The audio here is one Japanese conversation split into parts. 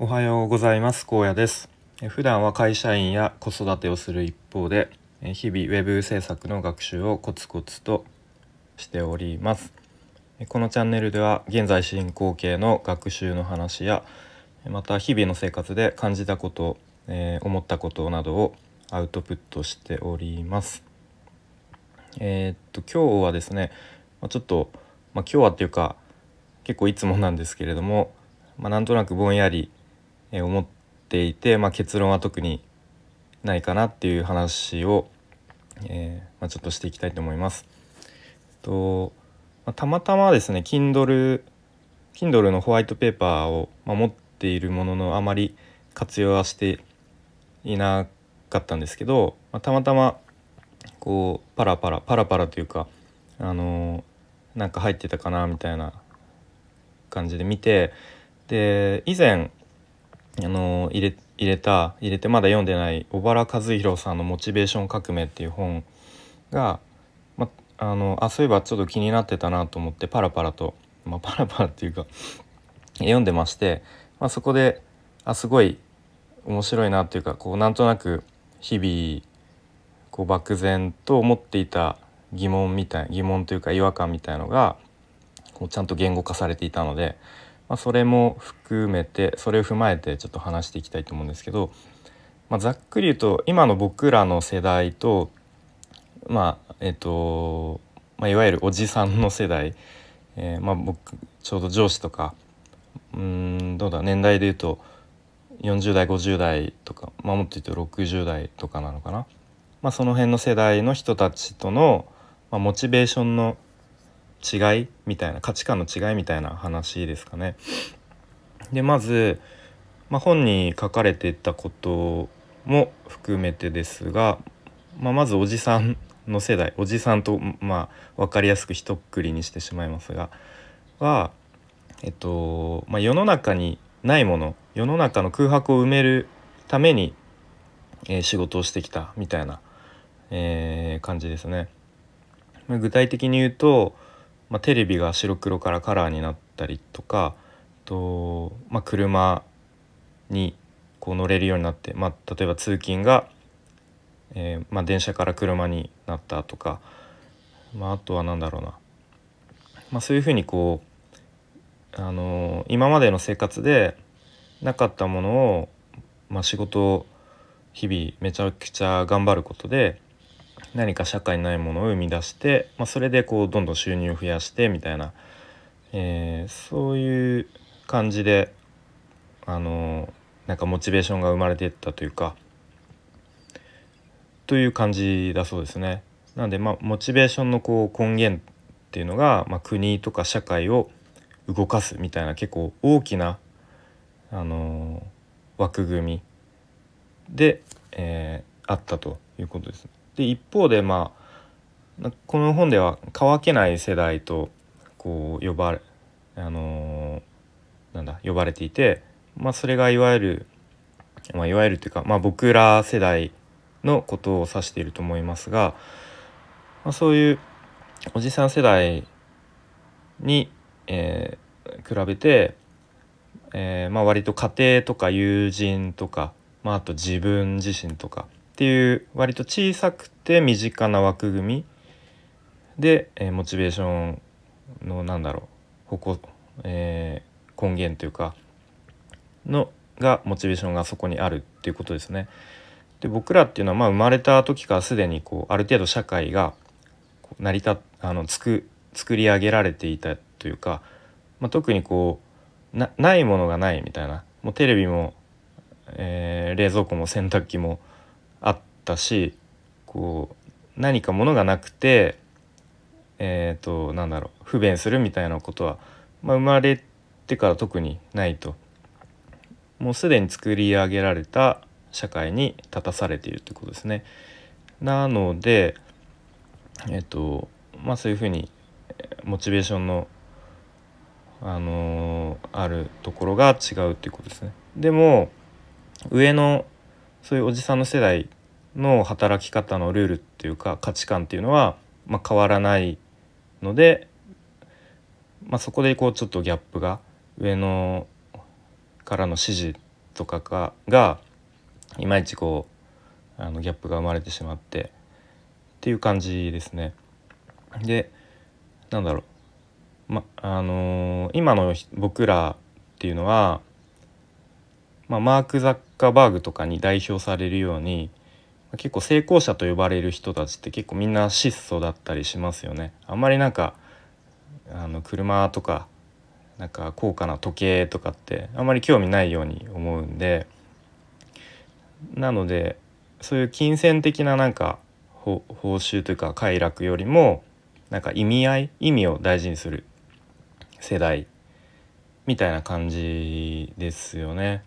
おはようございます。高野です。普段は会社員や子育てをする一方で日々ウェブ制作の学習をコツコツとしております。このチャンネルでは現在進行形の学習の話やまた日々の生活で感じたこと、えー、思ったことなどをアウトプットしております。えー、っと今日はですねちょっと、まあ、今日はっていうか結構いつもなんですけれども、まあ、なんとなくぼんやり思っていて、まあ、結論は特にないかなっていう話を、えー、まあ、ちょっとしていきたいと思います。とまあ、たまたまですね Kindle, Kindle のホワイトペーパーを、ま持っているもののあまり活用はしていなかったんですけど、またまたまこうパラパラパラパラというかあのー、なんか入ってたかなみたいな感じで見てで以前あの入れ入れた入れてまだ読んでない小原和弘さんの「モチベーション革命」っていう本が、ま、あのあそういえばちょっと気になってたなと思ってパラパラと、まあ、パラパラっていうか読んでまして、まあ、そこであすごい面白いなっていうかこうなんとなく日々こう漠然と思っていた疑問みたい疑問というか違和感みたいのがこうちゃんと言語化されていたのでまあ、それも含めてそれを踏まえてちょっと話していきたいと思うんですけど、まあ、ざっくり言うと今の僕らの世代とまあえっと、まあ、いわゆるおじさんの世代、えー、まあ僕ちょうど上司とかうんどうだ年代で言うと40代50代とか、まあ、もっと言うと60代とかなのかな、まあ、その辺の世代の人たちとの、まあ、モチベーションの違いみたいな価値観の違いみたいな話ですかね。でまず、まあ、本に書かれてたことも含めてですが、まあ、まずおじさんの世代おじさんと、まあ、分かりやすく一括りにしてしまいますがは、えっとまあ、世の中にないもの世の中の空白を埋めるために、えー、仕事をしてきたみたいな、えー、感じですね。具体的に言うと、まあ、テレビが白黒からカラーになったりとかと、まあ、車にこう乗れるようになって、まあ、例えば通勤が、えー、まあ、電車から車になったとか、まあ、あとは何だろうな、まあ、そういうふうにこう、あのー、今までの生活でなかったものを、まあ、仕事を日々めちゃくちゃ頑張ることで何か社会にないものを生み出して、まあ、それでこうどんどん収入を増やしてみたいな、えー、そういう感じであのなんかモチベーションが生まれていったというかという感じだそうですね。なんでまあモチベーションのこう根源っていうのが、まあ、国とか社会を動かすみたいな結構大きな、あの枠組みで、えー、あったということです。ねで一方でまあこの本では乾けない世代とこう呼ばれあのー、なんだ呼ばれていて、まあ、それがいわゆる、まあ、いわゆるというか、まあ、僕ら世代のことを指していると思いますが、まあ、そういうおじさん世代に、えー、比べて、えーまあ、割と家庭とか友人とか、まあ、あと自分自身とかっていう割と小さくて身近な枠組みで、えー、モチベーションのなんだろう矛、えー、根源というかのがモチベーションがそこにあるっていうことですね。で僕らっていうのはまあ生まれた時からすでにこうある程度社会が成り立あのつく作り上げられていたというか、まあ、特にこうなないものがないみたいなもうテレビも、えー、冷蔵庫も洗濯機もあったしこう何かものがなくてえっ、ー、となんだろう不便するみたいなことは、まあ、生まれてから特にないともうすでに作り上げられた社会に立たされているということですね。なのでえっ、ー、とまあそういうふうにモチベーションのあのー、あるところが違うっていうことですね。でも上のそういうおじさんの世代の働き方のルールっていうか価値観っていうのは、まあ、変わらないので、まあ、そこでこうちょっとギャップが上のからの指示とかががいまいちこうあのギャップが生まれてしまってっていう感じですね。でなんだろう、まあのー、今の僕らっていうのは、まあ、マーク・ザッカーバーグとかに代表されるように結構成功者と呼ばれる人たちって結構みんな質素だったりしますよね。あんまりなんかあの車とかなんか高価な時計とかってあんまり興味ないように思うんでなのでそういう金銭的ななんか報酬というか快楽よりもなんか意味合い意味を大事にする世代みたいな感じですよね。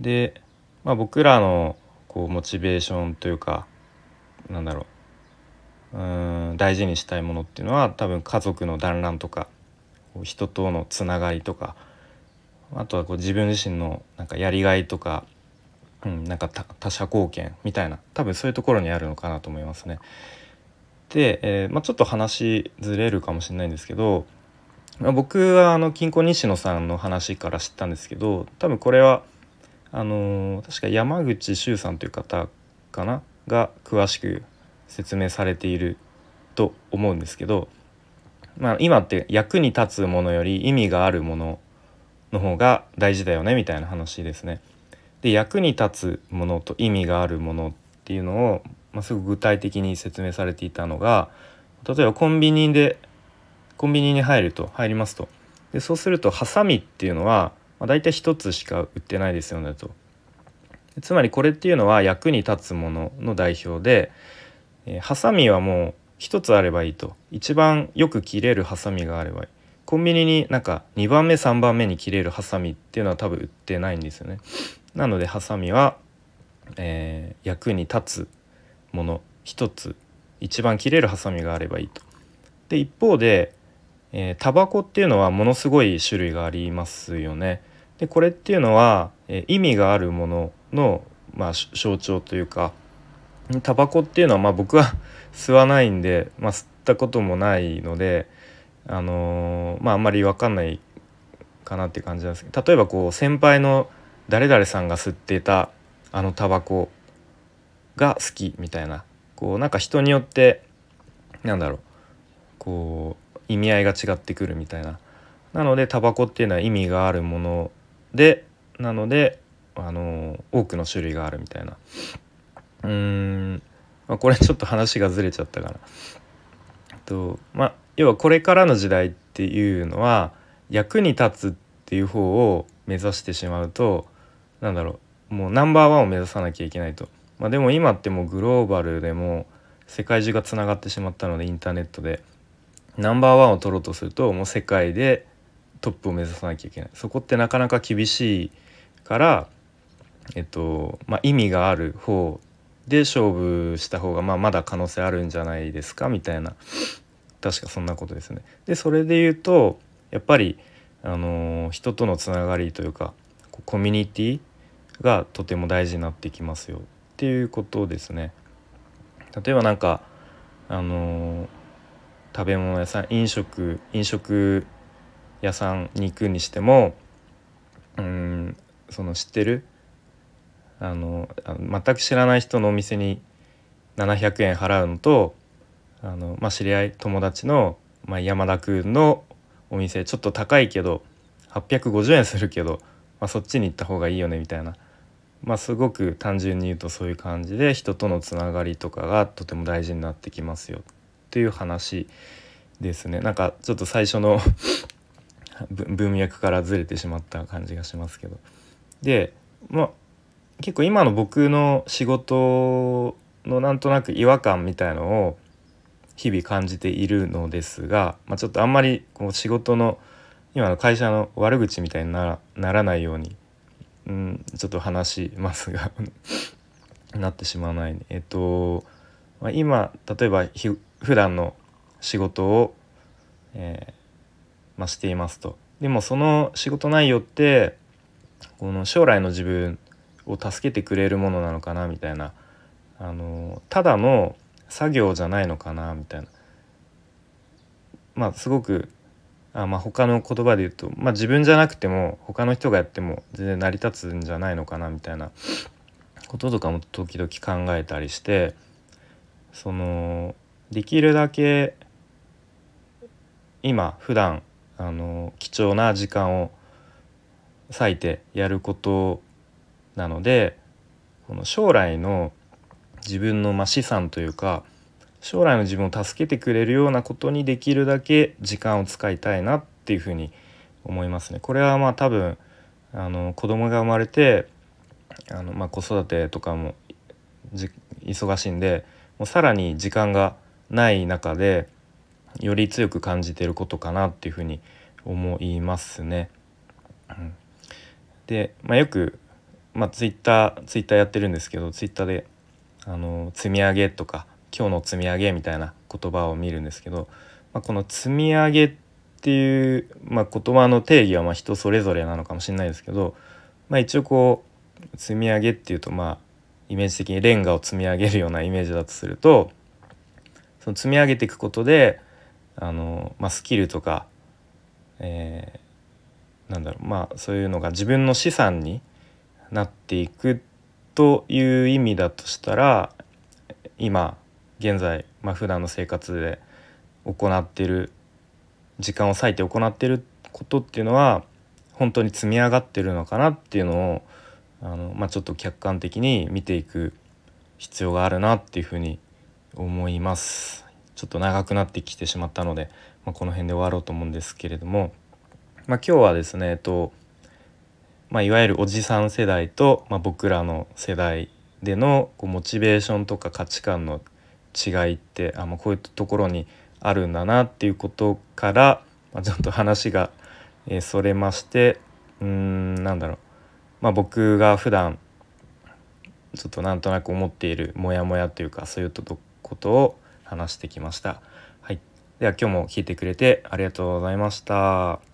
で、まあ、僕らのこうモチベーションというかなんだろううん大事にしたいものっていうのは多分家族の団らんとか人とのつながりとかあとはこう自分自身のなんかやりがいとか、うん、なんか他者貢献みたいな多分そういうところにあるのかなと思いますね。で、えーまあ、ちょっと話ずれるかもしれないんですけど、まあ、僕はあの金庫西野さんの話から知ったんですけど多分これはあのー、確か山口周さんという方かな？が詳しく説明されていると思うんですけどまあ、今って役に立つものより意味があるものの方が大事だよねみたいな話ですね。で役に立つものと意味があるものっていうのを、まあ、すごく具体的に説明されていたのが例えばコンビニでコンビニに入ると入りますとでそうするとハサミっていうのは、まあ、大体1つしか売ってないですよねと。つまりこれっていうのは役に立つものの代表で、えー、ハサミはもう1つあればいいと。一番よく切れるハサミがあればいい。コンビニになんか2番目3番目に切れるハサミっていうのは多分売ってないんですよね。なのでハサミは、えー、役に立つもの1つ。一番切れるハサミがあればいいと。で一方でえタバコっていうのはものすごい種類がありますよね。でこれっていうのは、えー、意味があるものの、まあ、象徴というかタバコっていうのはまあ僕は 吸わないんで、まあ、吸ったこともないのであのー、まああんまり分かんないかなって感じなんですけど例えばこう先輩の誰々さんが吸っていたあのタバコが好きみたいなこうなんか人によってなんだろうこう意味合いが違ってくるみたいななのでタバコっていうのは意味があるものでなのであの多くの種類があるみたいなうーんまあ、これちょっと話がずれちゃったかな。とまあ要はこれからの時代っていうのは役に立つっていう方を目指してしまうとなんだろうもうナンバーワンを目指さなきゃいけないと。まあ、でも今ってもうグローバルでも世界中がつながってしまったのでインターネットでナンバーワンを取ろうとするともう世界でトップを目指さなきゃいけないそこってなかなか厳しいから、えっとまあ、意味がある方で勝負した方がまあまだ可能性あるんじゃないですかみたいな確かそんなことですね。でそれで言うとやっぱり、あの、人とのつながりというかコミュニティがとても大事になってきますよっていうことですね。例えばなんかあの、食べ物屋さん飲食飲食屋さんに行くにしてもうんその知ってるあの全く知らない人のお店に700円払うのとあの、まあ、知り合い友達の、まあ、山田君のお店ちょっと高いけど850円するけど、まあ、そっちに行った方がいいよねみたいな、まあ、すごく単純に言うとそういう感じで人とのつながりとかがとても大事になってきますよ。っていう話ですね。なんかちょっと最初の 文脈からずれてしまった感じがしますけど。でまあ結構今の僕の仕事のなんとなく違和感みたいのを日々感じているのですが、まあ、ちょっとあんまりこう仕事の今の会社の悪口みたいにならないように、うん、ちょっと話しますが なってしまわない、えっと、まあ、今例えば普段の仕事を、えーまあ、していますと。でもその仕事内容ってこの将来の自分を助けてくれるものなのかなみたいな。あのただの作業じゃないのかなみたいな。まあすごくあまあ他の言葉で言うと、まあ、自分じゃなくても他の人がやっても全然成り立つんじゃないのかなみたいな。こととかも時々考えたりしてそのできるだけ今普段あの貴重な時間を割いてやることなのでこの将来の自分のま資産というか将来の自分を助けてくれるようなことにできるだけ時間を使いたいなっていうふうに思いますね。これはまあ多分あの子供が生まれてあの、まあ、子育てとかも忙しいんでもうさらに時間がない中でより強く感じてることかなっていうふうに思いますね。で、まあ、よく、まあ、ツイッターツイッターやってるんですけどツイッターであの積み上げとか今日の積み上げみたいな言葉を見るんですけど、まあ、この積み上げっていう、まあ、言葉の定義はま人それぞれなのかもしれないですけど、まあ、一応こう積み上げっていうとまあイメージ的にレンガを積み上げるようなイメージだとするとその積み上げていくことであの、まあ、スキルとか、えー、なんだろうまあそういうのが自分の資産になっていくという意味だとしたら今現在、まあ普段の生活で行ってる時間を割いて行ってることっていうのは本当に積み上がってるのかなっていうのをあの、まあ、ちょっと客観的に見ていく必要があるなっていうふうに思います。ちょっと長くなってきてしまったので、まあ、この辺で終わろうと思うんですけれども、まあ、今日はですね、えっとまあ、いわゆるおじさん世代と、まあ、僕らの世代でのこうモチベーションとか価値観の違いってあ、ま、こういうところにあるんだなっていうことから、まあ、ちょっと話が、えー、それましてうんなんだろう、まあ、僕が普段ちょっとなんとなく思っているモヤモヤというかそういうとことを話してきました。はい、では今日も聞いてくれてありがとうございました。